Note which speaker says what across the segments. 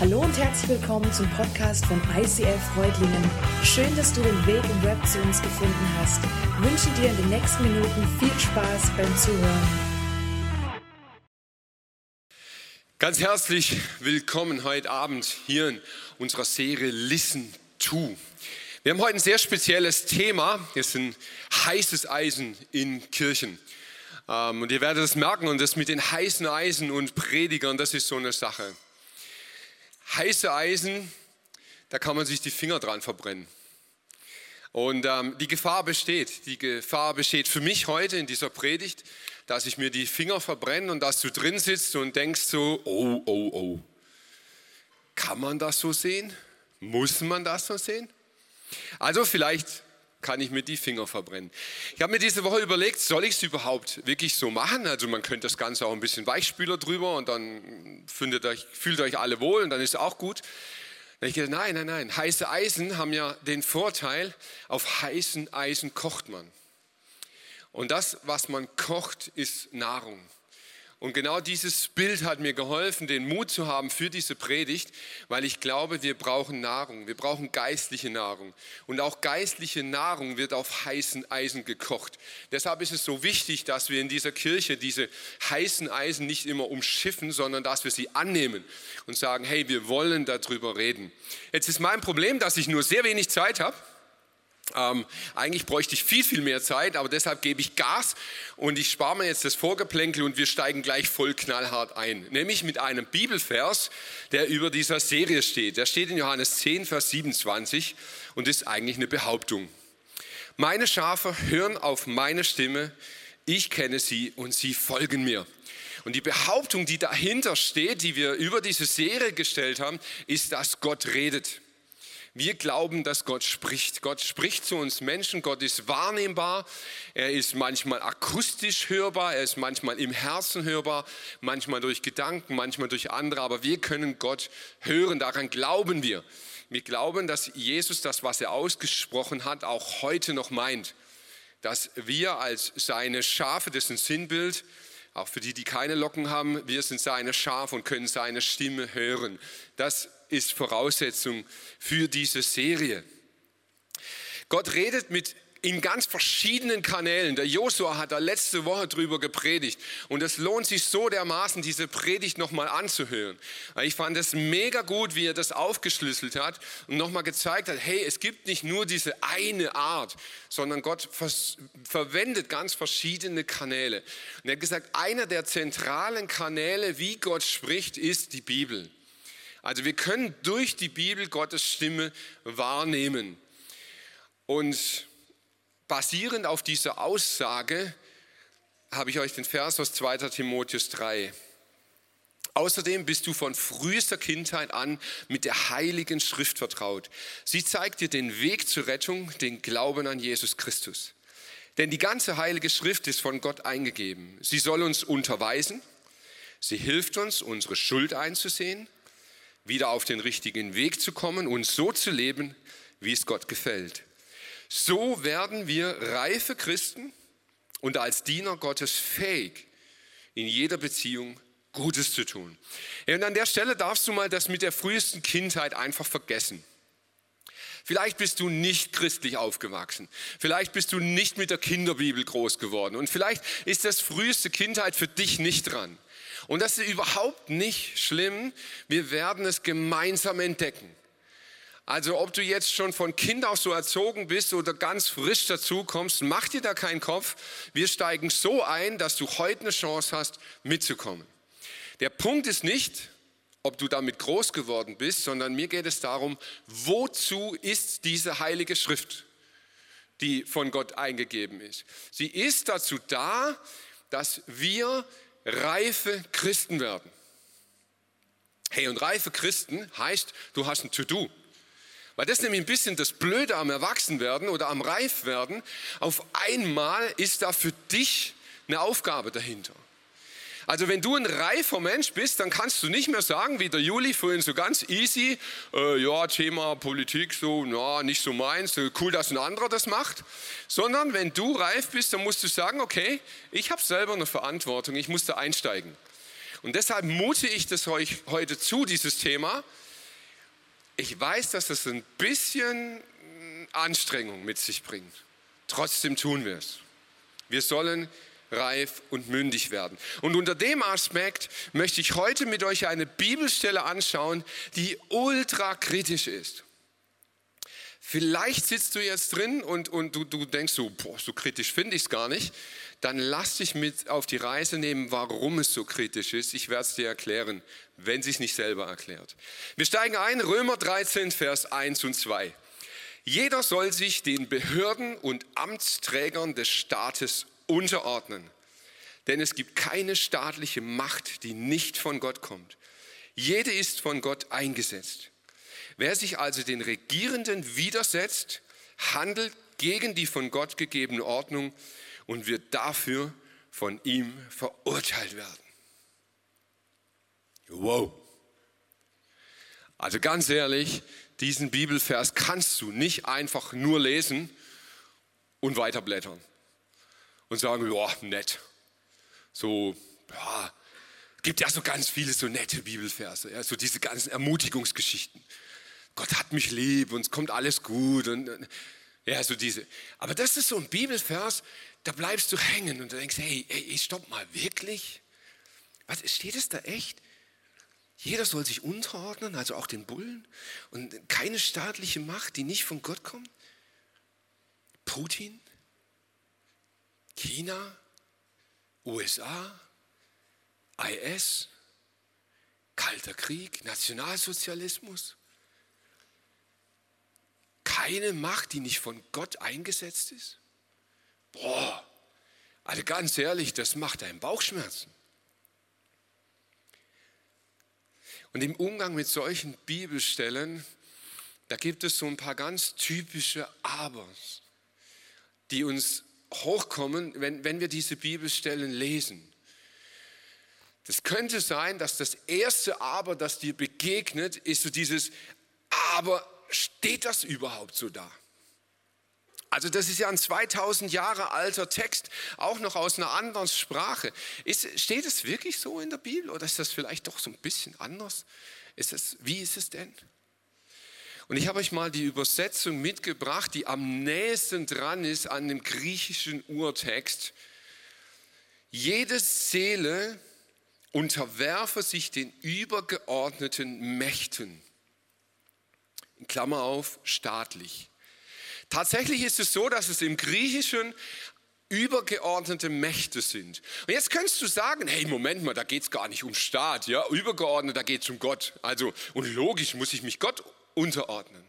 Speaker 1: Hallo und herzlich willkommen zum Podcast von ICF Freudlingen. Schön, dass du den Weg im Web zu uns gefunden hast. Ich wünsche dir in den nächsten Minuten viel Spaß beim Zuhören.
Speaker 2: Ganz herzlich willkommen heute Abend hier in unserer Serie Listen to. Wir haben heute ein sehr spezielles Thema. Es sind heißes Eisen in Kirchen. Ähm, und ihr werdet es merken, und das mit den heißen Eisen und Predigern, das ist so eine Sache heiße Eisen, da kann man sich die Finger dran verbrennen. Und ähm, die Gefahr besteht, die Gefahr besteht für mich heute in dieser Predigt, dass ich mir die Finger verbrenne und dass du drin sitzt und denkst so, oh, oh, oh. Kann man das so sehen? Muss man das so sehen? Also vielleicht kann ich mir die Finger verbrennen. Ich habe mir diese Woche überlegt, soll ich es überhaupt wirklich so machen? Also man könnte das Ganze auch ein bisschen Weichspüler drüber und dann euch, fühlt euch alle wohl und dann ist es auch gut. Dann ich gedacht, nein, nein, nein. Heiße Eisen haben ja den Vorteil, auf heißen Eisen kocht man. Und das, was man kocht, ist Nahrung. Und genau dieses Bild hat mir geholfen, den Mut zu haben für diese Predigt, weil ich glaube, wir brauchen Nahrung, wir brauchen geistliche Nahrung. Und auch geistliche Nahrung wird auf heißen Eisen gekocht. Deshalb ist es so wichtig, dass wir in dieser Kirche diese heißen Eisen nicht immer umschiffen, sondern dass wir sie annehmen und sagen, hey, wir wollen darüber reden. Jetzt ist mein Problem, dass ich nur sehr wenig Zeit habe. Ähm, eigentlich bräuchte ich viel, viel mehr Zeit, aber deshalb gebe ich Gas und ich spare mir jetzt das Vorgeplänkel und wir steigen gleich voll knallhart ein. Nämlich mit einem Bibelvers, der über dieser Serie steht. Der steht in Johannes 10, Vers 27 und ist eigentlich eine Behauptung. Meine Schafe hören auf meine Stimme, ich kenne sie und sie folgen mir. Und die Behauptung, die dahinter steht, die wir über diese Serie gestellt haben, ist, dass Gott redet. Wir glauben, dass Gott spricht. Gott spricht zu uns Menschen. Gott ist wahrnehmbar. Er ist manchmal akustisch hörbar. Er ist manchmal im Herzen hörbar. Manchmal durch Gedanken, manchmal durch andere. Aber wir können Gott hören. Daran glauben wir. Wir glauben, dass Jesus das, was er ausgesprochen hat, auch heute noch meint. Dass wir als seine Schafe, ein Sinnbild, auch für die, die keine Locken haben, wir sind seine Schafe und können seine Stimme hören. Das ist Voraussetzung für diese Serie. Gott redet mit in ganz verschiedenen Kanälen. Der Josua hat da letzte Woche drüber gepredigt und es lohnt sich so dermaßen, diese Predigt nochmal anzuhören. Ich fand es mega gut, wie er das aufgeschlüsselt hat und nochmal gezeigt hat, hey, es gibt nicht nur diese eine Art, sondern Gott verwendet ganz verschiedene Kanäle. Und er hat gesagt, einer der zentralen Kanäle, wie Gott spricht, ist die Bibel. Also wir können durch die Bibel Gottes Stimme wahrnehmen. Und basierend auf dieser Aussage habe ich euch den Vers aus 2 Timotheus 3. Außerdem bist du von frühester Kindheit an mit der heiligen Schrift vertraut. Sie zeigt dir den Weg zur Rettung, den Glauben an Jesus Christus. Denn die ganze heilige Schrift ist von Gott eingegeben. Sie soll uns unterweisen. Sie hilft uns, unsere Schuld einzusehen, wieder auf den richtigen Weg zu kommen und so zu leben, wie es Gott gefällt. So werden wir reife Christen und als Diener Gottes fähig, in jeder Beziehung Gutes zu tun. Und an der Stelle darfst du mal das mit der frühesten Kindheit einfach vergessen. Vielleicht bist du nicht christlich aufgewachsen. Vielleicht bist du nicht mit der Kinderbibel groß geworden. Und vielleicht ist das früheste Kindheit für dich nicht dran. Und das ist überhaupt nicht schlimm. Wir werden es gemeinsam entdecken. Also ob du jetzt schon von Kind auf so erzogen bist oder ganz frisch dazu kommst, mach dir da keinen Kopf. Wir steigen so ein, dass du heute eine Chance hast, mitzukommen. Der Punkt ist nicht, ob du damit groß geworden bist, sondern mir geht es darum, wozu ist diese heilige Schrift, die von Gott eingegeben ist. Sie ist dazu da, dass wir reife Christen werden. Hey, und reife Christen heißt, du hast ein To-Do. Weil das nämlich ein bisschen das Blöde am Erwachsenwerden oder am Reifwerden. Auf einmal ist da für dich eine Aufgabe dahinter. Also wenn du ein reifer Mensch bist, dann kannst du nicht mehr sagen, wie der Juli vorhin so ganz easy, äh, ja, Thema Politik, so, na, nicht so meins, äh, cool, dass ein anderer das macht. Sondern wenn du reif bist, dann musst du sagen, okay, ich habe selber eine Verantwortung, ich muss da einsteigen. Und deshalb mute ich das euch heute zu, dieses Thema, ich weiß, dass das ein bisschen Anstrengung mit sich bringt. Trotzdem tun wir es. Wir sollen reif und mündig werden. Und unter dem Aspekt möchte ich heute mit euch eine Bibelstelle anschauen, die ultra kritisch ist. Vielleicht sitzt du jetzt drin und, und du, du denkst so, boah, so kritisch finde ich es gar nicht. Dann lass dich mit auf die Reise nehmen, warum es so kritisch ist. Ich werde es dir erklären, wenn sie es nicht selber erklärt. Wir steigen ein, Römer 13, Vers 1 und 2. Jeder soll sich den Behörden und Amtsträgern des Staates unterordnen. Denn es gibt keine staatliche Macht, die nicht von Gott kommt. Jede ist von Gott eingesetzt. Wer sich also den Regierenden widersetzt, handelt gegen die von Gott gegebene Ordnung und wird dafür von ihm verurteilt werden. Wow. Also ganz ehrlich, diesen Bibelvers kannst du nicht einfach nur lesen und weiterblättern und sagen, ja, nett. So, ja, gibt ja so ganz viele so nette Bibelverse, ja, so diese ganzen Ermutigungsgeschichten. Gott hat mich lieb und es kommt alles gut und ja, so diese. Aber das ist so ein Bibelvers, da bleibst du hängen und du denkst, hey, hey, stopp mal, wirklich? Was steht es da echt? Jeder soll sich unterordnen, also auch den Bullen und keine staatliche Macht, die nicht von Gott kommt. Putin, China, USA, IS, Kalter Krieg, Nationalsozialismus keine Macht, die nicht von Gott eingesetzt ist? Boah, also ganz ehrlich, das macht einem Bauchschmerzen. Und im Umgang mit solchen Bibelstellen, da gibt es so ein paar ganz typische Abers, die uns hochkommen, wenn, wenn wir diese Bibelstellen lesen. Das könnte sein, dass das erste Aber, das dir begegnet, ist so dieses Aber steht das überhaupt so da? Also das ist ja ein 2000 Jahre alter Text, auch noch aus einer anderen Sprache. Ist, steht es wirklich so in der Bibel oder ist das vielleicht doch so ein bisschen anders? Ist es, wie ist es denn? Und ich habe euch mal die Übersetzung mitgebracht, die am nächsten dran ist an dem griechischen Urtext. Jede Seele unterwerfe sich den übergeordneten Mächten in Klammer auf, staatlich. Tatsächlich ist es so, dass es im Griechischen übergeordnete Mächte sind. Und jetzt könntest du sagen, hey, Moment mal, da geht es gar nicht um Staat, ja, übergeordnet, da geht es um Gott. Also, und logisch muss ich mich Gott unterordnen.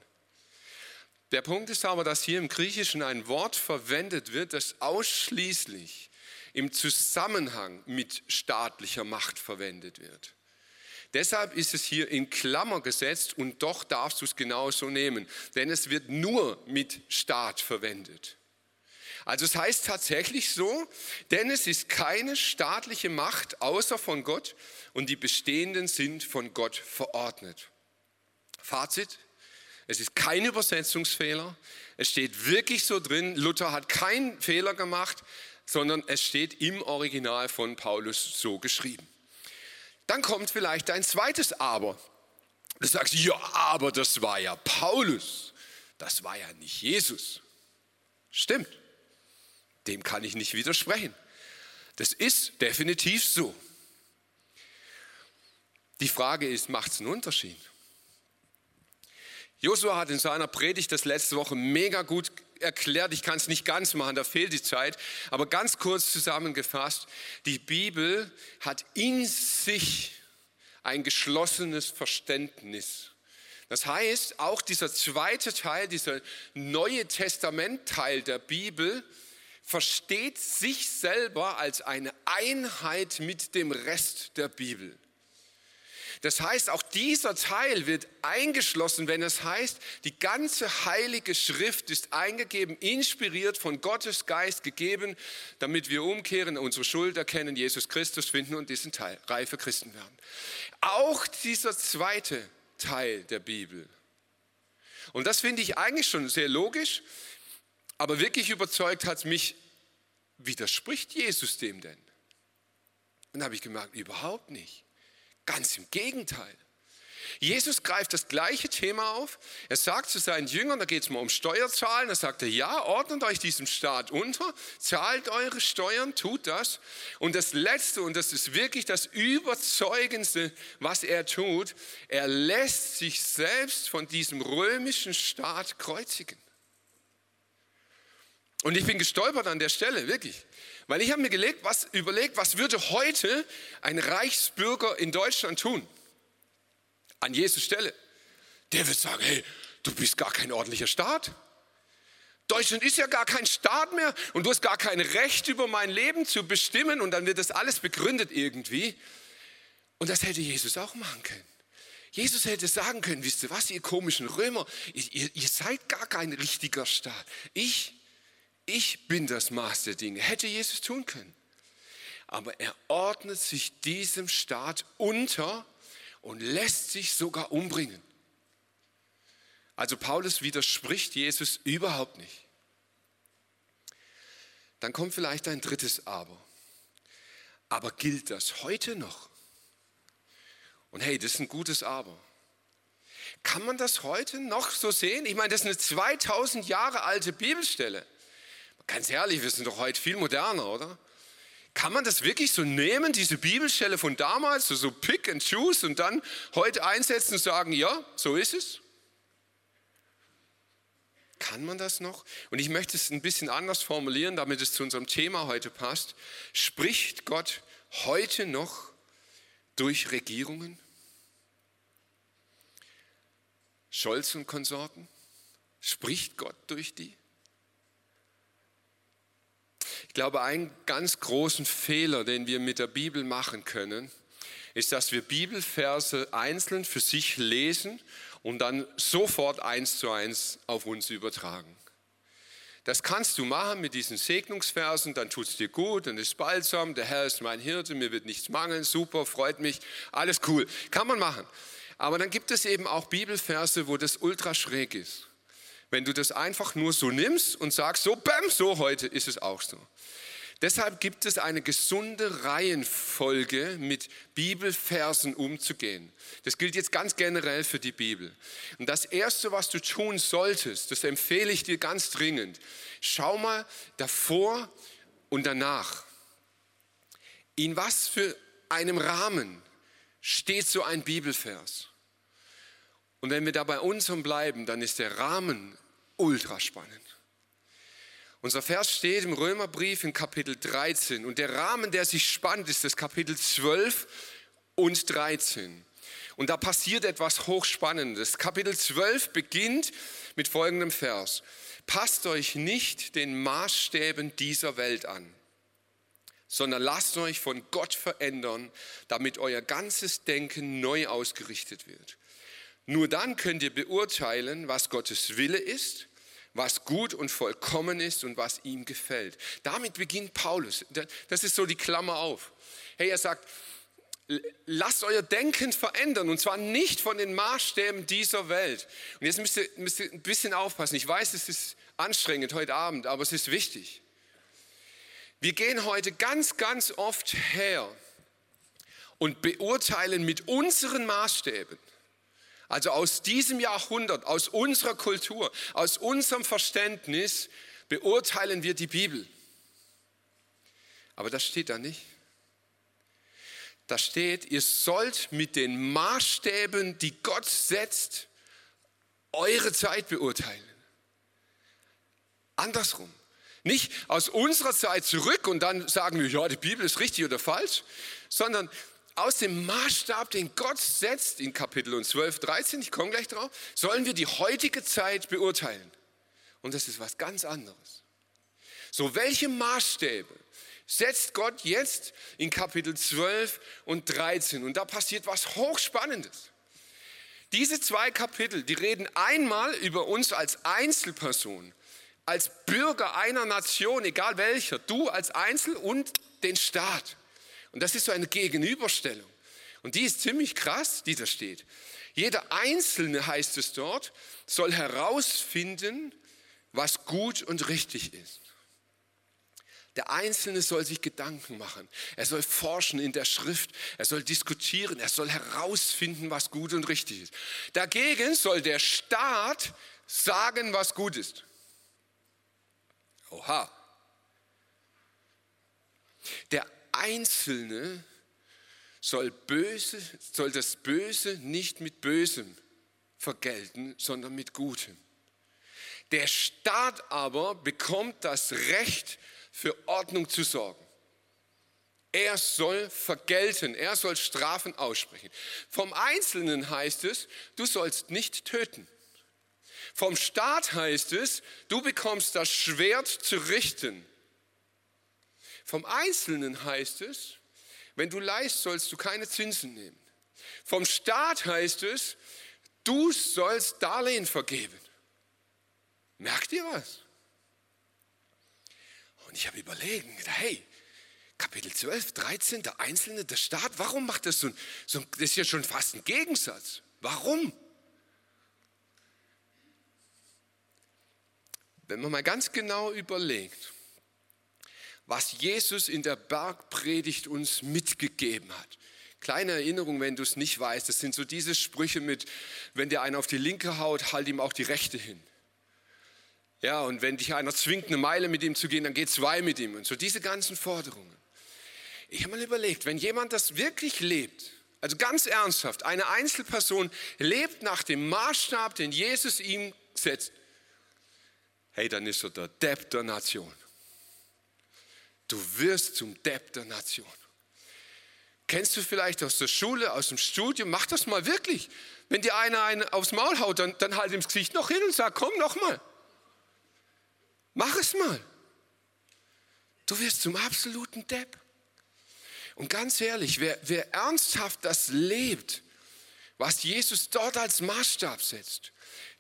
Speaker 2: Der Punkt ist aber, dass hier im Griechischen ein Wort verwendet wird, das ausschließlich im Zusammenhang mit staatlicher Macht verwendet wird. Deshalb ist es hier in Klammer gesetzt und doch darfst du es genauso nehmen, denn es wird nur mit Staat verwendet. Also es heißt tatsächlich so, denn es ist keine staatliche Macht außer von Gott und die bestehenden sind von Gott verordnet. Fazit, es ist kein Übersetzungsfehler, es steht wirklich so drin, Luther hat keinen Fehler gemacht, sondern es steht im Original von Paulus so geschrieben. Dann kommt vielleicht ein zweites Aber. Du sagst, ja, aber das war ja Paulus. Das war ja nicht Jesus. Stimmt. Dem kann ich nicht widersprechen. Das ist definitiv so. Die Frage ist, macht es einen Unterschied? Josua hat in seiner Predigt das letzte Woche mega gut erklärt, ich kann es nicht ganz machen, da fehlt die Zeit, aber ganz kurz zusammengefasst, die Bibel hat in sich ein geschlossenes Verständnis. Das heißt, auch dieser zweite Teil, dieser Neue Testament-Teil der Bibel, versteht sich selber als eine Einheit mit dem Rest der Bibel. Das heißt, auch dieser Teil wird eingeschlossen, wenn es heißt, die ganze heilige Schrift ist eingegeben, inspiriert von Gottes Geist gegeben, damit wir umkehren, unsere Schuld erkennen, Jesus Christus finden und diesen Teil reife Christen werden. Auch dieser zweite Teil der Bibel. Und das finde ich eigentlich schon sehr logisch, aber wirklich überzeugt hat es mich, widerspricht Jesus dem denn? Und da habe ich gemerkt, überhaupt nicht. Ganz im Gegenteil. Jesus greift das gleiche Thema auf. Er sagt zu seinen Jüngern, da geht es mal um Steuerzahlen, da sagt er, ja, ordnet euch diesem Staat unter, zahlt eure Steuern, tut das. Und das Letzte, und das ist wirklich das Überzeugendste, was er tut, er lässt sich selbst von diesem römischen Staat kreuzigen. Und ich bin gestolpert an der Stelle, wirklich. Weil ich habe mir gelegt, was, überlegt, was würde heute ein Reichsbürger in Deutschland tun? An Jesus Stelle. Der wird sagen, hey, du bist gar kein ordentlicher Staat. Deutschland ist ja gar kein Staat mehr und du hast gar kein Recht über mein Leben zu bestimmen und dann wird das alles begründet irgendwie. Und das hätte Jesus auch machen können. Jesus hätte sagen können, wisst ihr was, ihr komischen Römer, ihr, ihr seid gar kein richtiger Staat. Ich ich bin das Maß der Dinge. Hätte Jesus tun können. Aber er ordnet sich diesem Staat unter und lässt sich sogar umbringen. Also Paulus widerspricht Jesus überhaupt nicht. Dann kommt vielleicht ein drittes Aber. Aber gilt das heute noch? Und hey, das ist ein gutes Aber. Kann man das heute noch so sehen? Ich meine, das ist eine 2000 Jahre alte Bibelstelle. Ganz ehrlich, wir sind doch heute viel moderner, oder? Kann man das wirklich so nehmen, diese Bibelstelle von damals, so, so pick and choose und dann heute einsetzen und sagen, ja, so ist es? Kann man das noch? Und ich möchte es ein bisschen anders formulieren, damit es zu unserem Thema heute passt. Spricht Gott heute noch durch Regierungen? Scholz und Konsorten? Spricht Gott durch die? Ich glaube, einen ganz großen Fehler, den wir mit der Bibel machen können, ist, dass wir Bibelverse einzeln für sich lesen und dann sofort eins zu eins auf uns übertragen. Das kannst du machen mit diesen Segnungsversen, dann tut es dir gut, dann ist balsam, der Herr ist mein Hirte, mir wird nichts mangeln, super, freut mich, alles cool. Kann man machen. Aber dann gibt es eben auch Bibelverse, wo das ultra schräg ist. Wenn du das einfach nur so nimmst und sagst, so, bam, so heute ist es auch so. Deshalb gibt es eine gesunde Reihenfolge, mit Bibelversen umzugehen. Das gilt jetzt ganz generell für die Bibel. Und das Erste, was du tun solltest, das empfehle ich dir ganz dringend, schau mal davor und danach. In was für einem Rahmen steht so ein Bibelvers? Und wenn wir da bei unserem bleiben, dann ist der Rahmen ultra spannend. Unser Vers steht im Römerbrief in Kapitel 13 und der Rahmen, der sich spannt, ist das Kapitel 12 und 13. Und da passiert etwas Hochspannendes. Kapitel 12 beginnt mit folgendem Vers. Passt euch nicht den Maßstäben dieser Welt an, sondern lasst euch von Gott verändern, damit euer ganzes Denken neu ausgerichtet wird. Nur dann könnt ihr beurteilen, was Gottes Wille ist was gut und vollkommen ist und was ihm gefällt. Damit beginnt Paulus. Das ist so die Klammer auf. Hey, er sagt, lasst euer Denken verändern und zwar nicht von den Maßstäben dieser Welt. Und jetzt müsst ihr, müsst ihr ein bisschen aufpassen. Ich weiß, es ist anstrengend heute Abend, aber es ist wichtig. Wir gehen heute ganz, ganz oft her und beurteilen mit unseren Maßstäben also aus diesem Jahrhundert, aus unserer Kultur, aus unserem Verständnis beurteilen wir die Bibel. Aber das steht da nicht. Da steht, ihr sollt mit den Maßstäben, die Gott setzt, eure Zeit beurteilen. Andersrum. Nicht aus unserer Zeit zurück und dann sagen wir, ja, die Bibel ist richtig oder falsch, sondern aus dem Maßstab, den Gott setzt in Kapitel 12, 13, ich komme gleich drauf, sollen wir die heutige Zeit beurteilen. Und das ist was ganz anderes. So, welche Maßstäbe setzt Gott jetzt in Kapitel 12 und 13? Und da passiert was Hochspannendes. Diese zwei Kapitel, die reden einmal über uns als Einzelperson, als Bürger einer Nation, egal welcher, du als Einzel und den Staat. Und das ist so eine Gegenüberstellung. Und die ist ziemlich krass, die da steht. Jeder Einzelne, heißt es dort, soll herausfinden, was gut und richtig ist. Der Einzelne soll sich Gedanken machen. Er soll forschen in der Schrift. Er soll diskutieren. Er soll herausfinden, was gut und richtig ist. Dagegen soll der Staat sagen, was gut ist. Oha. Der Einzelne soll, böse, soll das Böse nicht mit Bösem vergelten, sondern mit Gutem. Der Staat aber bekommt das Recht, für Ordnung zu sorgen. Er soll vergelten, er soll Strafen aussprechen. Vom Einzelnen heißt es, du sollst nicht töten. Vom Staat heißt es, du bekommst das Schwert zu richten. Vom Einzelnen heißt es, wenn du leist, sollst du keine Zinsen nehmen. Vom Staat heißt es, du sollst Darlehen vergeben. Merkt ihr was? Und ich habe überlegt, hey, Kapitel 12, 13, der Einzelne, der Staat, warum macht das so, so das ist ja schon fast ein Gegensatz. Warum? Wenn man mal ganz genau überlegt, was Jesus in der Bergpredigt uns mitgegeben hat. Kleine Erinnerung, wenn du es nicht weißt, das sind so diese Sprüche mit, wenn dir einer auf die linke haut, halt ihm auch die rechte hin. Ja, und wenn dich einer zwingt, eine Meile mit ihm zu gehen, dann geht zwei mit ihm. Und so diese ganzen Forderungen. Ich habe mal überlegt, wenn jemand das wirklich lebt, also ganz ernsthaft, eine Einzelperson lebt nach dem Maßstab, den Jesus ihm setzt, hey, dann ist er der Depp der Nation. Du wirst zum Depp der Nation. Kennst du vielleicht aus der Schule, aus dem Studium? Mach das mal wirklich. Wenn dir einer einen aufs Maul haut, dann, dann halt ihm das Gesicht noch hin und sag, komm noch mal. Mach es mal. Du wirst zum absoluten Depp. Und ganz ehrlich, wer, wer ernsthaft das lebt, was Jesus dort als Maßstab setzt,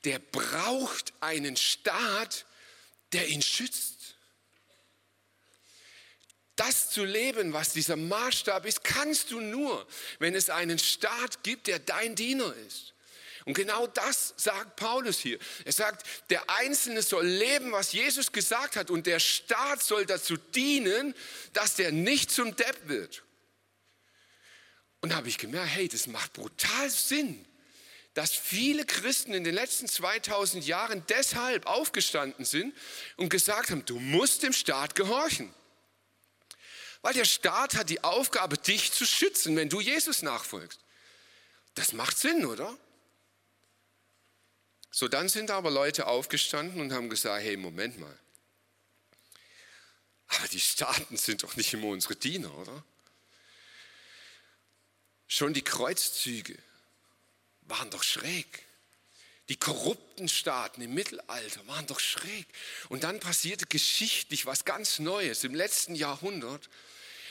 Speaker 2: der braucht einen Staat, der ihn schützt das zu leben, was dieser Maßstab ist, kannst du nur, wenn es einen Staat gibt, der dein Diener ist. Und genau das sagt Paulus hier. Er sagt, der Einzelne soll leben, was Jesus gesagt hat, und der Staat soll dazu dienen, dass der nicht zum Depp wird. Und da habe ich gemerkt, hey, das macht brutal Sinn, dass viele Christen in den letzten 2000 Jahren deshalb aufgestanden sind und gesagt haben, du musst dem Staat gehorchen. Weil der Staat hat die Aufgabe, dich zu schützen, wenn du Jesus nachfolgst. Das macht Sinn, oder? So, dann sind aber Leute aufgestanden und haben gesagt, hey, Moment mal. Aber die Staaten sind doch nicht immer unsere Diener, oder? Schon die Kreuzzüge waren doch schräg. Die korrupten Staaten im Mittelalter waren doch schräg. Und dann passierte geschichtlich was ganz Neues im letzten Jahrhundert.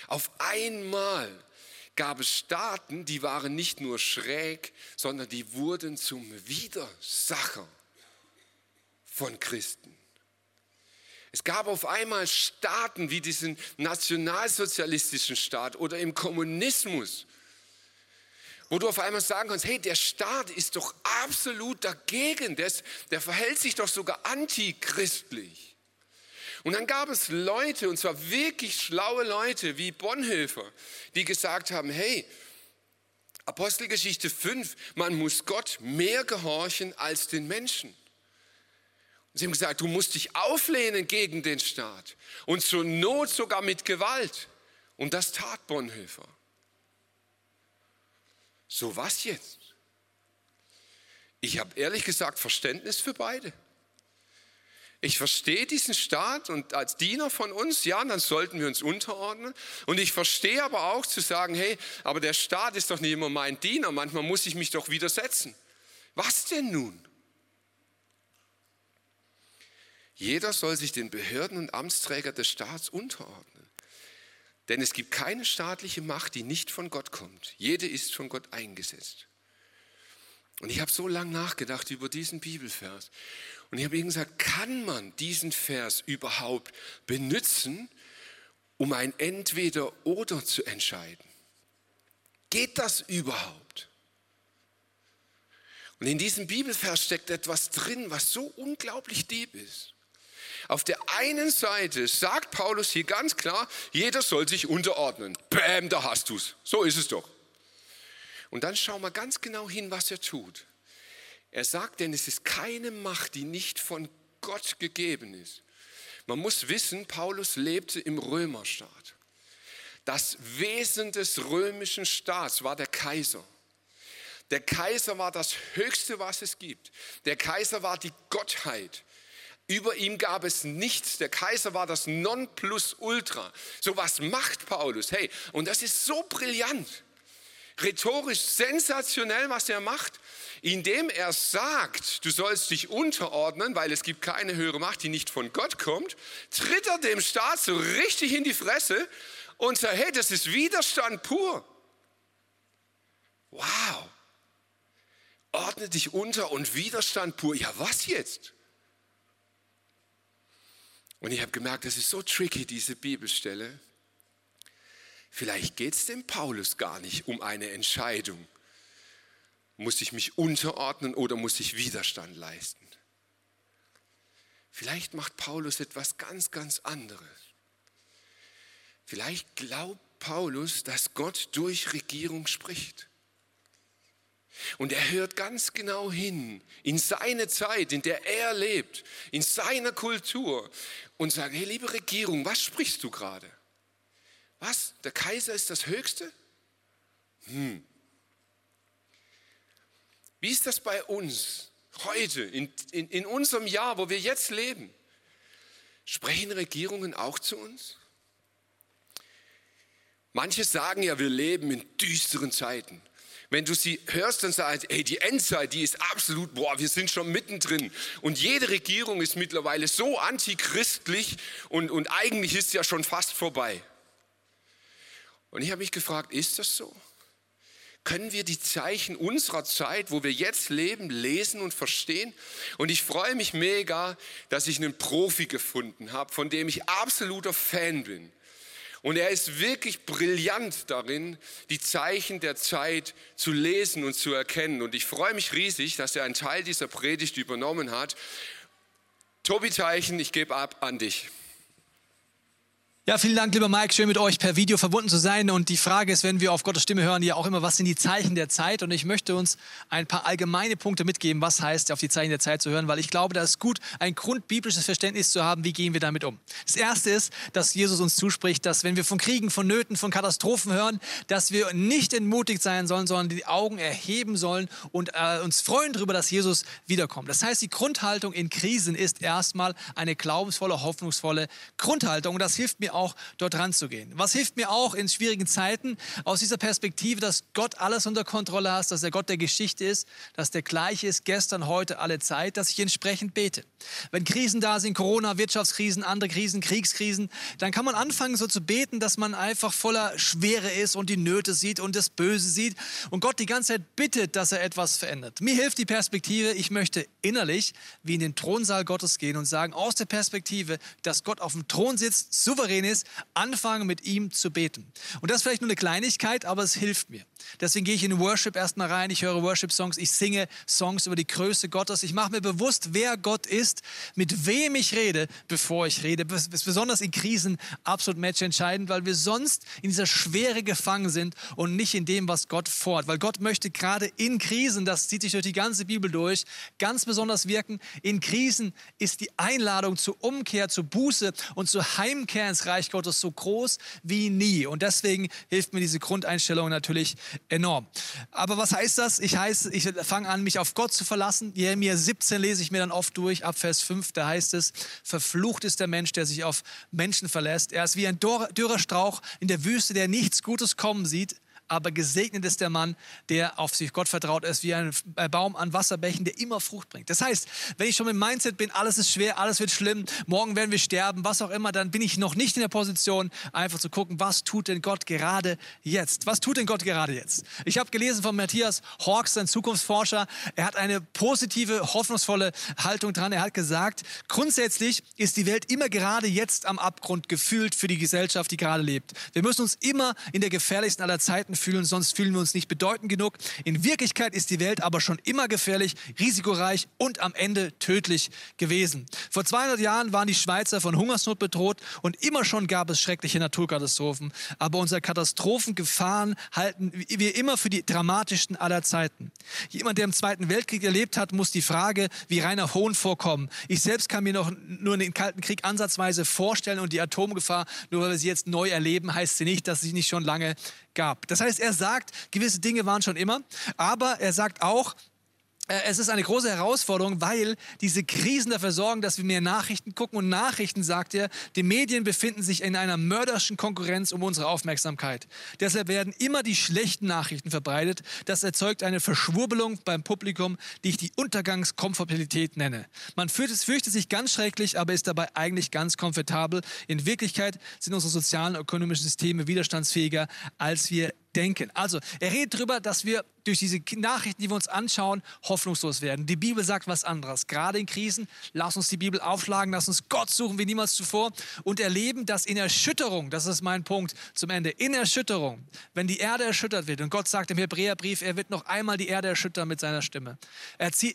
Speaker 2: Auf einmal gab es Staaten, die waren nicht nur schräg, sondern die wurden zum Widersacher von Christen. Es gab auf einmal Staaten wie diesen nationalsozialistischen Staat oder im Kommunismus, wo du auf einmal sagen kannst, hey, der Staat ist doch absolut dagegen, der, ist, der verhält sich doch sogar antichristlich. Und dann gab es Leute, und zwar wirklich schlaue Leute wie Bonhoeffer, die gesagt haben, hey, Apostelgeschichte 5, man muss Gott mehr gehorchen als den Menschen. Sie haben gesagt, du musst dich auflehnen gegen den Staat und zur Not sogar mit Gewalt. Und das tat Bonhoeffer. So was jetzt? Ich habe ehrlich gesagt Verständnis für beide. Ich verstehe diesen Staat und als Diener von uns, ja, dann sollten wir uns unterordnen. Und ich verstehe aber auch zu sagen, hey, aber der Staat ist doch nicht immer mein Diener, manchmal muss ich mich doch widersetzen. Was denn nun? Jeder soll sich den Behörden und Amtsträger des Staats unterordnen. Denn es gibt keine staatliche Macht, die nicht von Gott kommt. Jede ist von Gott eingesetzt. Und ich habe so lange nachgedacht über diesen Bibelvers. Und ich habe ihm gesagt, kann man diesen Vers überhaupt benutzen, um ein Entweder-Oder zu entscheiden? Geht das überhaupt? Und in diesem Bibelvers steckt etwas drin, was so unglaublich deep ist. Auf der einen Seite sagt Paulus hier ganz klar, jeder soll sich unterordnen. Bäm, da hast du's. So ist es doch. Und dann schauen wir ganz genau hin, was er tut. Er sagt, denn es ist keine Macht, die nicht von Gott gegeben ist. Man muss wissen, Paulus lebte im Römerstaat. Das Wesen des römischen Staats war der Kaiser. Der Kaiser war das Höchste, was es gibt. Der Kaiser war die Gottheit. Über ihm gab es nichts. Der Kaiser war das Nonplusultra. So was macht Paulus. Hey, und das ist so brillant. Rhetorisch sensationell, was er macht, indem er sagt, du sollst dich unterordnen, weil es gibt keine höhere Macht, die nicht von Gott kommt, tritt er dem Staat so richtig in die Fresse und sagt, hey, das ist Widerstand pur. Wow. Ordne dich unter und Widerstand pur. Ja, was jetzt? Und ich habe gemerkt, das ist so tricky, diese Bibelstelle. Vielleicht geht es dem Paulus gar nicht um eine Entscheidung. Muss ich mich unterordnen oder muss ich Widerstand leisten? Vielleicht macht Paulus etwas ganz, ganz anderes. Vielleicht glaubt Paulus, dass Gott durch Regierung spricht. Und er hört ganz genau hin in seine Zeit, in der er lebt, in seiner Kultur und sagt, hey liebe Regierung, was sprichst du gerade? Was? Der Kaiser ist das Höchste? Hm. Wie ist das bei uns heute, in, in, in unserem Jahr, wo wir jetzt leben? Sprechen Regierungen auch zu uns? Manche sagen ja, wir leben in düsteren Zeiten. Wenn du sie hörst, dann sagst hey, die Endzeit, die ist absolut, boah, wir sind schon mittendrin. Und jede Regierung ist mittlerweile so antichristlich und, und eigentlich ist ja schon fast vorbei. Und ich habe mich gefragt, ist das so? Können wir die Zeichen unserer Zeit, wo wir jetzt leben, lesen und verstehen? Und ich freue mich mega, dass ich einen Profi gefunden habe, von dem ich absoluter Fan bin. Und er ist wirklich brillant darin, die Zeichen der Zeit zu lesen und zu erkennen. Und ich freue mich riesig, dass er einen Teil dieser Predigt übernommen hat. Tobi Teichen, ich gebe ab an dich.
Speaker 3: Ja, vielen Dank, lieber Mike. Schön mit euch per Video verbunden zu sein. Und die Frage ist, wenn wir auf Gottes Stimme hören, ja auch immer, was sind die Zeichen der Zeit? Und ich möchte uns ein paar allgemeine Punkte mitgeben, was heißt, auf die Zeichen der Zeit zu hören, weil ich glaube, da ist gut, ein grundbiblisches Verständnis zu haben, wie gehen wir damit um. Das erste ist, dass Jesus uns zuspricht, dass wenn wir von Kriegen, von Nöten, von Katastrophen hören, dass wir nicht entmutigt sein sollen, sondern die Augen erheben sollen und äh, uns freuen darüber, dass Jesus wiederkommt. Das heißt, die Grundhaltung in Krisen ist erstmal eine glaubensvolle, hoffnungsvolle Grundhaltung. Und das hilft mir auch auch dort ranzugehen. Was hilft mir auch in schwierigen Zeiten aus dieser Perspektive, dass Gott alles unter Kontrolle hat, dass er Gott der Geschichte ist, dass der gleiche ist gestern, heute, alle Zeit, dass ich entsprechend bete. Wenn Krisen da sind, Corona, Wirtschaftskrisen, andere Krisen, Kriegskrisen, dann kann man anfangen so zu beten, dass man einfach voller Schwere ist und die Nöte sieht und das Böse sieht und Gott die ganze Zeit bittet, dass er etwas verändert. Mir hilft die Perspektive, ich möchte innerlich wie in den Thronsaal Gottes gehen und sagen, aus der Perspektive, dass Gott auf dem Thron sitzt, souverän ist, anfangen mit ihm zu beten. Und das ist vielleicht nur eine Kleinigkeit, aber es hilft mir. Deswegen gehe ich in Worship erstmal rein, ich höre Worship-Songs, ich singe Songs über die Größe Gottes. Ich mache mir bewusst, wer Gott ist, mit wem ich rede, bevor ich rede. Das ist besonders in Krisen absolut matchentscheidend, weil wir sonst in dieser Schwere gefangen sind und nicht in dem, was Gott fordert. Weil Gott möchte gerade in Krisen, das zieht sich durch die ganze Bibel durch, ganz besonders wirken. In Krisen ist die Einladung zur Umkehr, zur Buße und zur Heimkehr ins Reich Gottes so groß wie nie. Und deswegen hilft mir diese Grundeinstellung natürlich enorm. Aber was heißt das? Ich heiße, ich fange an, mich auf Gott zu verlassen. Jeremia 17 lese ich mir dann oft durch, ab Vers 5, da heißt es, verflucht ist der Mensch, der sich auf Menschen verlässt. Er ist wie ein dürrer Strauch in der Wüste, der nichts Gutes kommen sieht aber gesegnet ist der Mann, der auf sich Gott vertraut ist, wie ein Baum an Wasserbächen, der immer Frucht bringt. Das heißt, wenn ich schon im Mindset bin, alles ist schwer, alles wird schlimm, morgen werden wir sterben, was auch immer, dann bin ich noch nicht in der Position, einfach zu gucken, was tut denn Gott gerade jetzt? Was tut denn Gott gerade jetzt? Ich habe gelesen von Matthias Hawks, ein Zukunftsforscher. Er hat eine positive, hoffnungsvolle Haltung dran. Er hat gesagt, grundsätzlich ist die Welt immer gerade jetzt am Abgrund gefühlt für die Gesellschaft, die gerade lebt. Wir müssen uns immer in der gefährlichsten aller Zeiten fühlen, sonst fühlen wir uns nicht bedeutend genug. In Wirklichkeit ist die Welt aber schon immer gefährlich, risikoreich und am Ende tödlich gewesen. Vor 200 Jahren waren die Schweizer von Hungersnot bedroht und immer schon gab es schreckliche Naturkatastrophen. Aber unsere Katastrophengefahren halten wir immer für die dramatischsten aller Zeiten. Jemand, der im Zweiten Weltkrieg erlebt hat, muss die Frage wie reiner Hohn vorkommen. Ich selbst kann mir noch nur den Kalten Krieg ansatzweise vorstellen und die Atomgefahr, nur weil wir sie jetzt neu erleben, heißt sie nicht, dass sie nicht schon lange gab. Das heißt, er sagt, gewisse Dinge waren schon immer, aber er sagt auch, es ist eine große Herausforderung, weil diese Krisen dafür sorgen, dass wir mehr Nachrichten gucken. Und Nachrichten, sagt er, die Medien befinden sich in einer mörderischen Konkurrenz um unsere Aufmerksamkeit. Deshalb werden immer die schlechten Nachrichten verbreitet. Das erzeugt eine Verschwurbelung beim Publikum, die ich die Untergangskomfortabilität nenne. Man fürchtet sich ganz schrecklich, aber ist dabei eigentlich ganz komfortabel. In Wirklichkeit sind unsere sozialen und ökonomischen Systeme widerstandsfähiger, als wir denken. Also, er redet darüber, dass wir durch diese Nachrichten, die wir uns anschauen, hoffnungslos werden. Die Bibel sagt was anderes. Gerade in Krisen, lass uns die Bibel aufschlagen, lass uns Gott suchen wie niemals zuvor und erleben, dass in Erschütterung, das ist mein Punkt zum Ende, in Erschütterung, wenn die Erde erschüttert wird, und Gott sagt im Hebräerbrief, er wird noch einmal die Erde erschüttern mit seiner Stimme,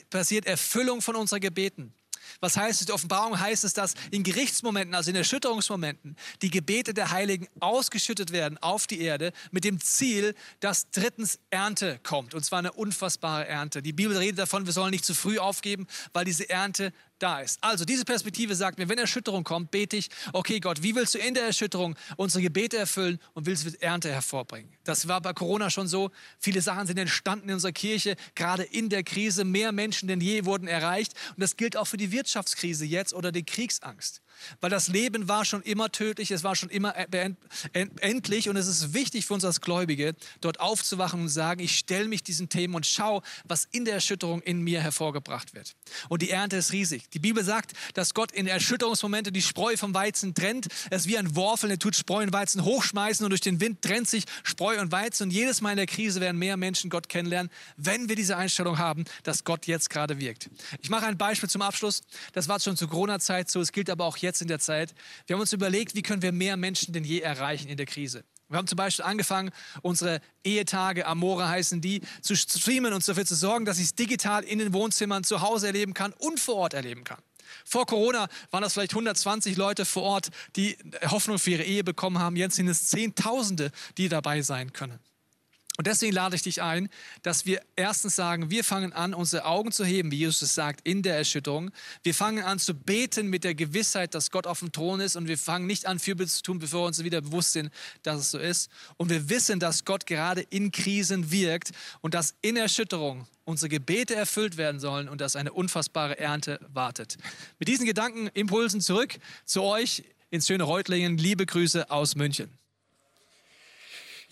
Speaker 3: passiert Erfüllung von unseren Gebeten. Was heißt es? Die Offenbarung heißt es, dass in Gerichtsmomenten, also in Erschütterungsmomenten, die Gebete der Heiligen ausgeschüttet werden auf die Erde mit dem Ziel, dass drittens Ernte kommt. Und zwar eine unfassbare Ernte. Die Bibel redet davon, wir sollen nicht zu früh aufgeben, weil diese Ernte da ist. Also diese Perspektive sagt mir, wenn Erschütterung kommt, bete ich, okay Gott, wie willst du in der Erschütterung unsere Gebete erfüllen und willst du Ernte hervorbringen? Das war bei Corona schon so. Viele Sachen sind entstanden in unserer Kirche, gerade in der Krise. Mehr Menschen denn je wurden erreicht. Und das gilt auch für die Wirtschaftskrise jetzt oder die Kriegsangst. Weil das Leben war schon immer tödlich, es war schon immer endlich und es ist wichtig für uns als Gläubige, dort aufzuwachen und sagen, ich stelle mich diesen Themen und schau, was in der Erschütterung in mir hervorgebracht wird. Und die Ernte ist riesig. Die Bibel sagt, dass Gott in Erschütterungsmomente die Spreu vom Weizen trennt. Es ist wie ein Worfel, der tut Spreu und Weizen hochschmeißen und durch den Wind trennt sich Spreu und Weizen. Und jedes Mal in der Krise werden mehr Menschen Gott kennenlernen, wenn wir diese Einstellung haben, dass Gott jetzt gerade wirkt. Ich mache ein Beispiel zum Abschluss. Das war schon zur Corona-Zeit so, es gilt aber auch jetzt in der Zeit. Wir haben uns überlegt, wie können wir mehr Menschen denn je erreichen in der Krise. Wir haben zum Beispiel angefangen, unsere Ehetage, Amore heißen die, zu streamen und dafür zu sorgen, dass ich es digital in den Wohnzimmern zu Hause erleben kann und vor Ort erleben kann. Vor Corona waren das vielleicht 120 Leute vor Ort, die Hoffnung für ihre Ehe bekommen haben. Jetzt sind es Zehntausende, die dabei sein können. Und deswegen lade ich dich ein, dass wir erstens sagen, wir fangen an, unsere Augen zu heben, wie Jesus es sagt, in der Erschütterung. Wir fangen an zu beten mit der Gewissheit, dass Gott auf dem Thron ist und wir fangen nicht an, Fürbitte zu tun, bevor wir uns wieder bewusst sind, dass es so ist. Und wir wissen, dass Gott gerade in Krisen wirkt und dass in Erschütterung unsere Gebete erfüllt werden sollen und dass eine unfassbare Ernte wartet. Mit diesen Gedankenimpulsen zurück zu euch ins schöne Reutlingen. Liebe Grüße aus München.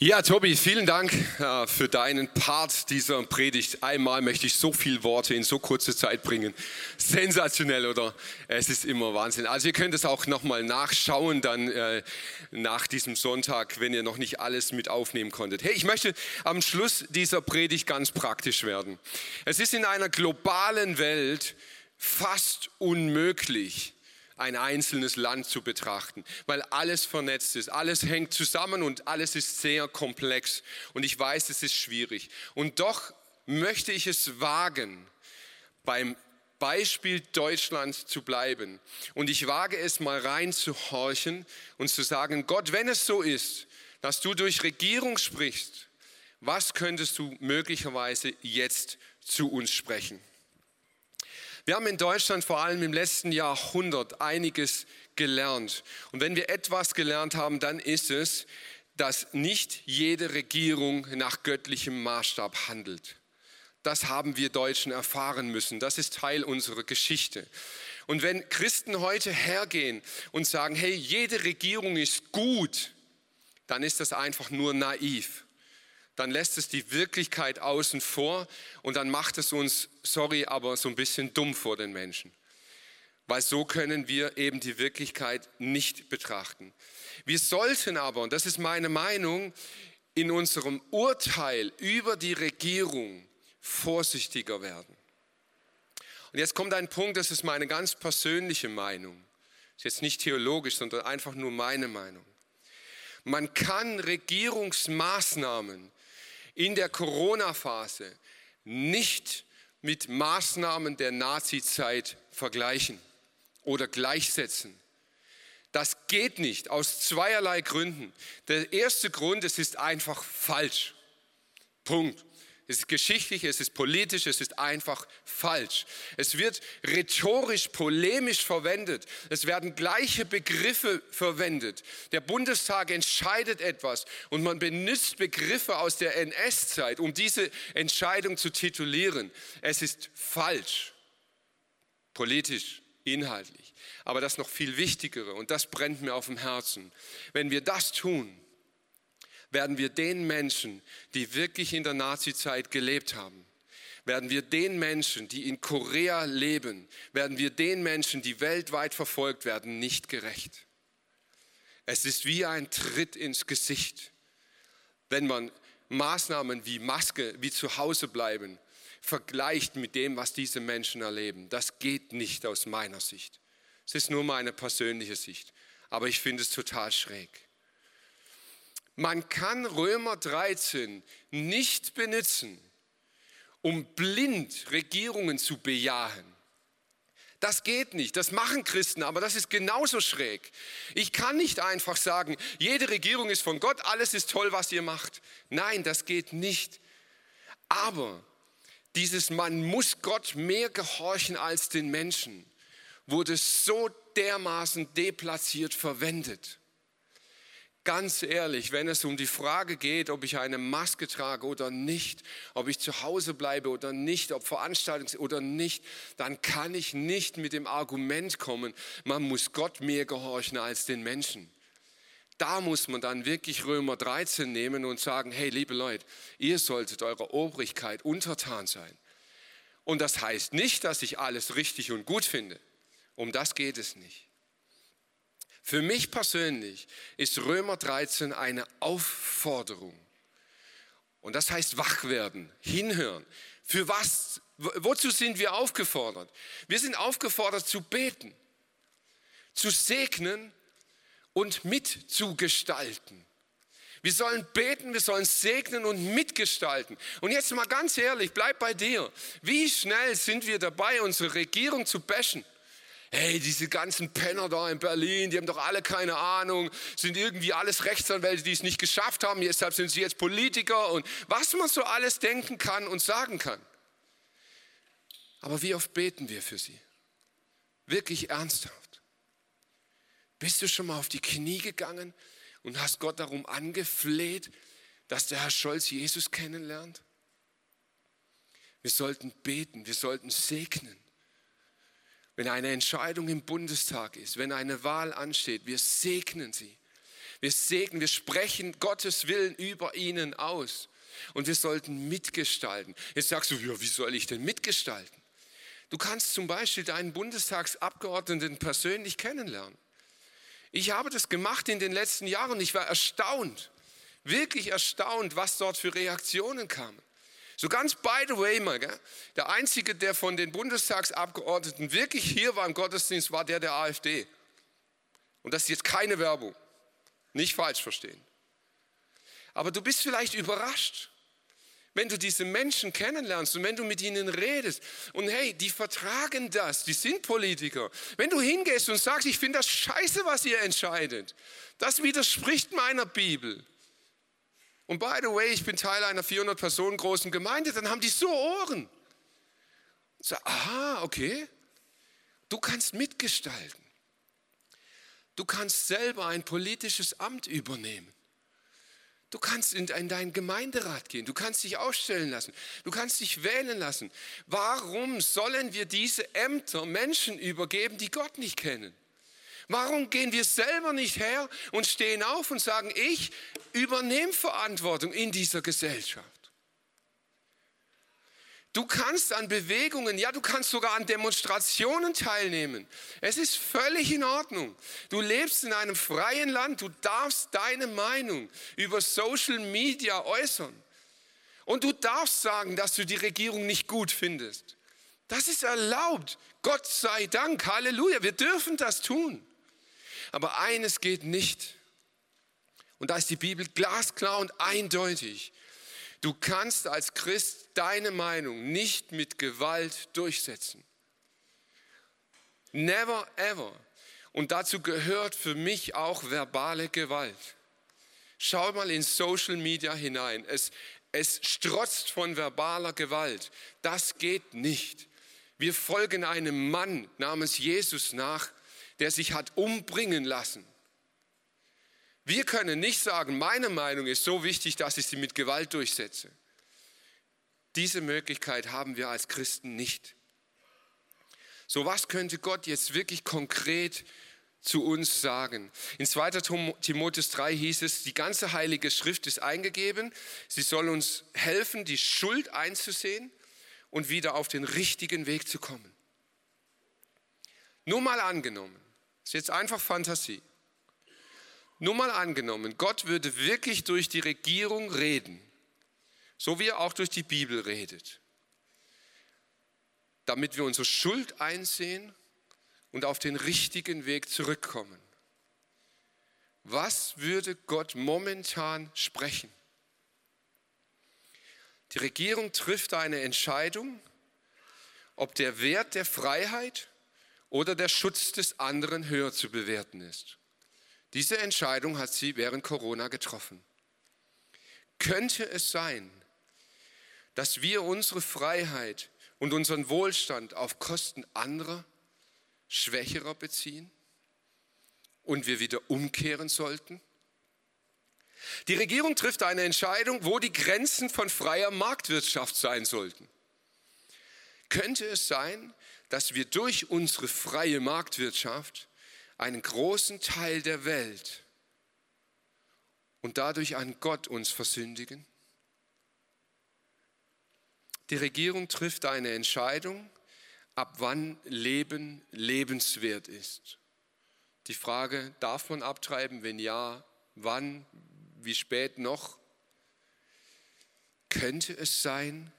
Speaker 2: Ja, Tobi, vielen Dank äh, für deinen Part dieser Predigt. Einmal möchte ich so viele Worte in so kurze Zeit bringen. Sensationell, oder? Es ist immer Wahnsinn. Also ihr könnt es auch nochmal nachschauen dann äh, nach diesem Sonntag, wenn ihr noch nicht alles mit aufnehmen konntet. Hey, ich möchte am Schluss dieser Predigt ganz praktisch werden. Es ist in einer globalen Welt fast unmöglich, ein einzelnes Land zu betrachten, weil alles vernetzt ist, alles hängt zusammen und alles ist sehr komplex. Und ich weiß, es ist schwierig. Und doch möchte ich es wagen, beim Beispiel Deutschland zu bleiben. Und ich wage es mal reinzuhorchen und zu sagen, Gott, wenn es so ist, dass du durch Regierung sprichst, was könntest du möglicherweise jetzt zu uns sprechen? Wir haben in Deutschland vor allem im letzten Jahrhundert einiges gelernt. Und wenn wir etwas gelernt haben, dann ist es, dass nicht jede Regierung nach göttlichem Maßstab handelt. Das haben wir Deutschen erfahren müssen. Das ist Teil unserer Geschichte. Und wenn Christen heute hergehen und sagen, hey, jede Regierung ist gut, dann ist das einfach nur naiv dann lässt es die Wirklichkeit außen vor und dann macht es uns, sorry, aber so ein bisschen dumm vor den Menschen. Weil so können wir eben die Wirklichkeit nicht betrachten. Wir sollten aber, und das ist meine Meinung, in unserem Urteil über die Regierung vorsichtiger werden. Und jetzt kommt ein Punkt, das ist meine ganz persönliche Meinung. Ist jetzt nicht theologisch, sondern einfach nur meine Meinung. Man kann Regierungsmaßnahmen in der Corona-Phase nicht mit Maßnahmen der Nazizeit vergleichen oder gleichsetzen. Das geht nicht aus zweierlei Gründen. Der erste Grund, es ist einfach falsch. Punkt. Es ist geschichtlich, es ist politisch, es ist einfach falsch. Es wird rhetorisch, polemisch verwendet. Es werden gleiche Begriffe verwendet. Der Bundestag entscheidet etwas und man benutzt Begriffe aus der NS-Zeit, um diese Entscheidung zu titulieren. Es ist falsch. Politisch, inhaltlich. Aber das noch viel Wichtigere und das brennt mir auf dem Herzen. Wenn wir das tun, werden wir den Menschen, die wirklich in der Nazizeit gelebt haben, werden wir den Menschen, die in Korea leben, werden wir den Menschen, die weltweit verfolgt werden, nicht gerecht. Es ist wie ein Tritt ins Gesicht, wenn man Maßnahmen wie Maske, wie zu Hause bleiben, vergleicht mit dem, was diese Menschen erleben. Das geht nicht aus meiner Sicht. Es ist nur meine persönliche Sicht. Aber ich finde es total schräg. Man kann Römer 13 nicht benutzen, um blind Regierungen zu bejahen. Das geht nicht. Das machen Christen, aber das ist genauso schräg. Ich kann nicht einfach sagen, jede Regierung ist von Gott, alles ist toll, was ihr macht. Nein, das geht nicht. Aber dieses Man muss Gott mehr gehorchen als den Menschen wurde so dermaßen deplatziert verwendet. Ganz ehrlich, wenn es um die Frage geht, ob ich eine Maske trage oder nicht, ob ich zu Hause bleibe oder nicht, ob Veranstaltungen oder nicht, dann kann ich nicht mit dem Argument kommen, man muss Gott mehr gehorchen als den Menschen. Da muss man dann wirklich Römer 13 nehmen und sagen, hey liebe Leute, ihr solltet eurer Obrigkeit untertan sein. Und das heißt nicht, dass ich alles richtig und gut finde. Um das geht es nicht. Für mich persönlich ist Römer 13 eine Aufforderung. Und das heißt wach werden, hinhören. Für was, wozu sind wir aufgefordert? Wir sind aufgefordert zu beten, zu segnen und mitzugestalten. Wir sollen beten, wir sollen segnen und mitgestalten. Und jetzt mal ganz ehrlich, bleib bei dir. Wie schnell sind wir dabei, unsere Regierung zu bashen? Hey, diese ganzen Penner da in Berlin, die haben doch alle keine Ahnung, sind irgendwie alles Rechtsanwälte, die es nicht geschafft haben, deshalb sind sie jetzt Politiker und was man so alles denken kann und sagen kann. Aber wie oft beten wir für sie? Wirklich ernsthaft. Bist du schon mal auf die Knie gegangen und hast Gott darum angefleht, dass der Herr Scholz Jesus kennenlernt? Wir sollten beten, wir sollten segnen wenn eine Entscheidung im Bundestag ist, wenn eine Wahl ansteht, wir segnen sie. Wir segnen, wir sprechen Gottes Willen über ihnen aus. Und wir sollten mitgestalten. Jetzt sagst du, ja, wie soll ich denn mitgestalten? Du kannst zum Beispiel deinen Bundestagsabgeordneten persönlich kennenlernen. Ich habe das gemacht in den letzten Jahren. Ich war erstaunt, wirklich erstaunt, was dort für Reaktionen kamen. So ganz by the way mal, gell? der Einzige, der von den Bundestagsabgeordneten wirklich hier war im Gottesdienst, war der der AfD. Und das ist jetzt keine Werbung. Nicht falsch verstehen. Aber du bist vielleicht überrascht, wenn du diese Menschen kennenlernst und wenn du mit ihnen redest. Und hey, die vertragen das, die sind Politiker. Wenn du hingehst und sagst, ich finde das scheiße, was ihr entscheidet, das widerspricht meiner Bibel. Und by the way, ich bin Teil einer 400 Personen großen Gemeinde, dann haben die so Ohren. So, aha, okay. Du kannst mitgestalten. Du kannst selber ein politisches Amt übernehmen. Du kannst in, in deinen Gemeinderat gehen, du kannst dich aufstellen lassen, du kannst dich wählen lassen. Warum sollen wir diese Ämter Menschen übergeben, die Gott nicht kennen? Warum gehen wir selber nicht her und stehen auf und sagen, ich übernehme Verantwortung in dieser Gesellschaft? Du kannst an Bewegungen, ja, du kannst sogar an Demonstrationen teilnehmen. Es ist völlig in Ordnung. Du lebst in einem freien Land, du darfst deine Meinung über Social Media äußern. Und du darfst sagen, dass du die Regierung nicht gut findest. Das ist erlaubt. Gott sei Dank. Halleluja. Wir dürfen das tun. Aber eines geht nicht. Und da ist die Bibel glasklar und eindeutig. Du kannst als Christ deine Meinung nicht mit Gewalt durchsetzen. Never ever. Und dazu gehört für mich auch verbale Gewalt. Schau mal in Social Media hinein. Es, es strotzt von verbaler Gewalt. Das geht nicht. Wir folgen einem Mann namens Jesus nach, der sich hat umbringen lassen. Wir können nicht sagen, meine Meinung ist so wichtig, dass ich sie mit Gewalt durchsetze. Diese Möglichkeit haben wir als Christen nicht. So was könnte Gott jetzt wirklich konkret zu uns sagen. In 2. Timotheus 3 hieß es, die ganze heilige Schrift ist eingegeben. Sie soll uns helfen, die Schuld einzusehen und wieder auf den richtigen Weg zu kommen. Nur mal angenommen, ist jetzt einfach Fantasie. Nur mal angenommen, Gott würde wirklich durch die Regierung reden, so wie er auch durch die Bibel redet, damit wir unsere Schuld einsehen und auf den richtigen Weg zurückkommen. Was würde Gott momentan sprechen? Die Regierung trifft eine Entscheidung, ob der Wert der Freiheit oder der Schutz des anderen höher zu bewerten ist. Diese Entscheidung hat sie während Corona getroffen. Könnte es sein, dass wir unsere Freiheit und unseren Wohlstand auf Kosten anderer Schwächerer beziehen und wir wieder umkehren sollten? Die Regierung trifft eine Entscheidung, wo die Grenzen von freier Marktwirtschaft sein sollten. Könnte es sein, dass wir durch unsere freie Marktwirtschaft einen großen Teil der Welt und dadurch an Gott uns versündigen? Die Regierung trifft eine Entscheidung, ab wann Leben lebenswert ist. Die Frage, darf man abtreiben? Wenn ja, wann? Wie spät noch? Könnte es sein,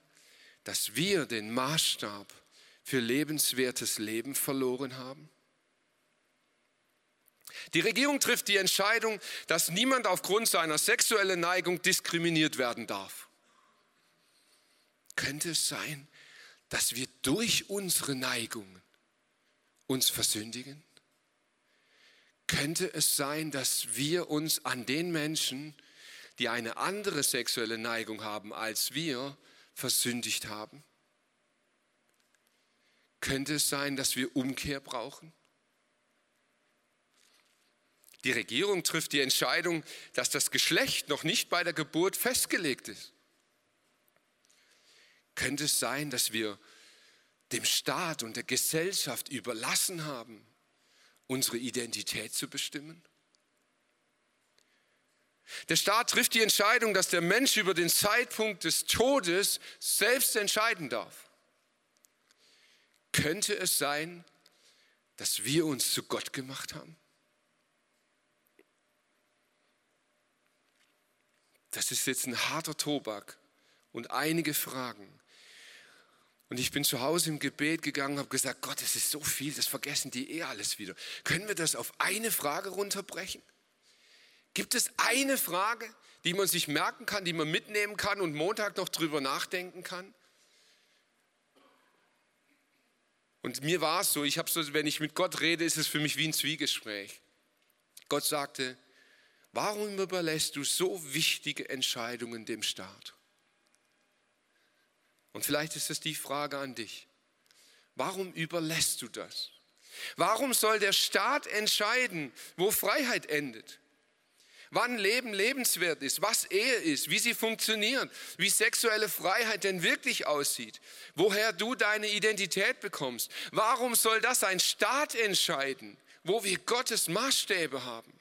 Speaker 2: dass wir den Maßstab für lebenswertes Leben verloren haben? Die Regierung trifft die Entscheidung, dass niemand aufgrund seiner sexuellen Neigung diskriminiert werden darf. Könnte es sein, dass wir durch unsere Neigungen uns versündigen? Könnte es sein, dass wir uns an den Menschen, die eine andere sexuelle Neigung haben als wir, versündigt haben? Könnte es sein, dass wir Umkehr brauchen? Die Regierung trifft die Entscheidung, dass das Geschlecht noch nicht bei der Geburt festgelegt ist. Könnte es sein, dass wir dem Staat und der Gesellschaft überlassen haben, unsere Identität zu bestimmen? Der Staat trifft die Entscheidung, dass der Mensch über den Zeitpunkt des Todes selbst entscheiden darf. Könnte es sein, dass wir uns zu Gott gemacht haben? Das ist jetzt ein harter Tobak und einige Fragen. Und ich bin zu Hause im Gebet gegangen, habe gesagt, Gott, es ist so viel, das vergessen die eh alles wieder. Können wir das auf eine Frage runterbrechen? Gibt es eine Frage, die man sich merken kann, die man mitnehmen kann und Montag noch drüber nachdenken kann? Und mir war es so, ich habe so, wenn ich mit Gott rede, ist es für mich wie ein Zwiegespräch. Gott sagte, warum überlässt du so wichtige Entscheidungen dem Staat? Und vielleicht ist es die Frage an dich. Warum überlässt du das? Warum soll der Staat entscheiden, wo Freiheit endet? Wann Leben lebenswert ist, was Ehe ist, wie sie funktioniert, wie sexuelle Freiheit denn wirklich aussieht, woher du deine Identität bekommst. Warum soll das ein Staat entscheiden, wo wir Gottes Maßstäbe haben?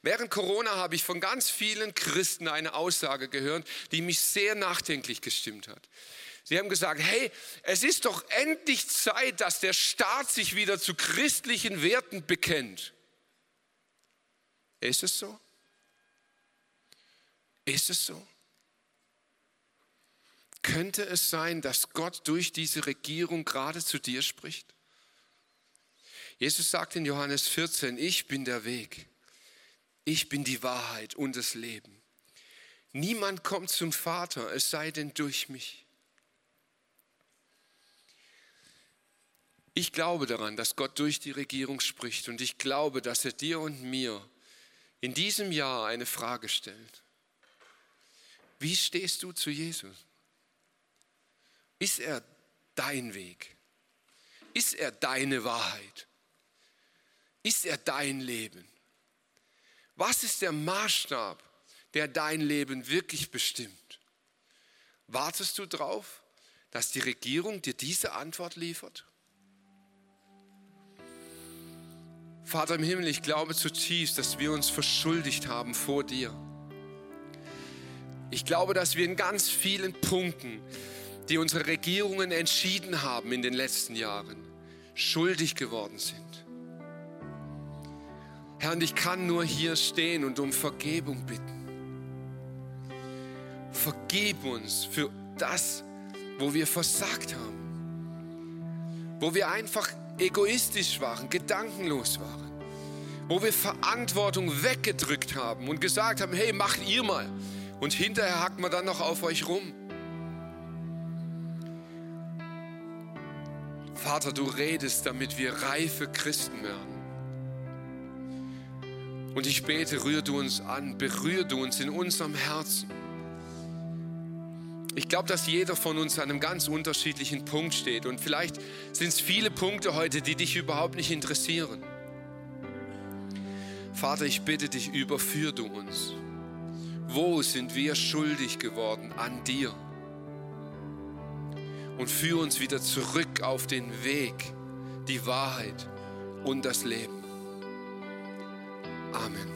Speaker 2: Während Corona habe ich von ganz vielen Christen eine Aussage gehört, die mich sehr nachdenklich gestimmt hat. Sie haben gesagt, hey, es ist doch endlich Zeit, dass der Staat sich wieder zu christlichen Werten bekennt. Ist es so? Ist es so? Könnte es sein, dass Gott durch diese Regierung gerade zu dir spricht? Jesus sagt in Johannes 14, ich bin der Weg, ich bin die Wahrheit und das Leben. Niemand kommt zum Vater, es sei denn durch mich. Ich glaube daran, dass Gott durch die Regierung spricht und ich glaube, dass er dir und mir in diesem Jahr eine Frage stellt. Wie stehst du zu Jesus? Ist er dein Weg? Ist er deine Wahrheit? Ist er dein Leben? Was ist der Maßstab, der dein Leben wirklich bestimmt? Wartest du darauf, dass die Regierung dir diese Antwort liefert? Vater im Himmel, ich glaube zutiefst, dass wir uns verschuldigt haben vor dir. Ich glaube, dass wir in ganz vielen Punkten, die unsere Regierungen entschieden haben in den letzten Jahren, schuldig geworden sind. Herr, und ich kann nur hier stehen und um Vergebung bitten. Vergib uns für das, wo wir versagt haben, wo wir einfach egoistisch waren, gedankenlos waren, wo wir Verantwortung weggedrückt haben und gesagt haben, hey, macht ihr mal. Und hinterher hackt man dann noch auf euch rum. Vater, du redest, damit wir reife Christen werden. Und ich bete, rühr du uns an, berühr du uns in unserem Herzen. Ich glaube, dass jeder von uns an einem ganz unterschiedlichen Punkt steht. Und vielleicht sind es viele Punkte heute, die dich überhaupt nicht interessieren. Vater, ich bitte dich, überführ du uns. Wo sind wir schuldig geworden an dir? Und führ uns wieder zurück auf den Weg, die Wahrheit und das Leben. Amen.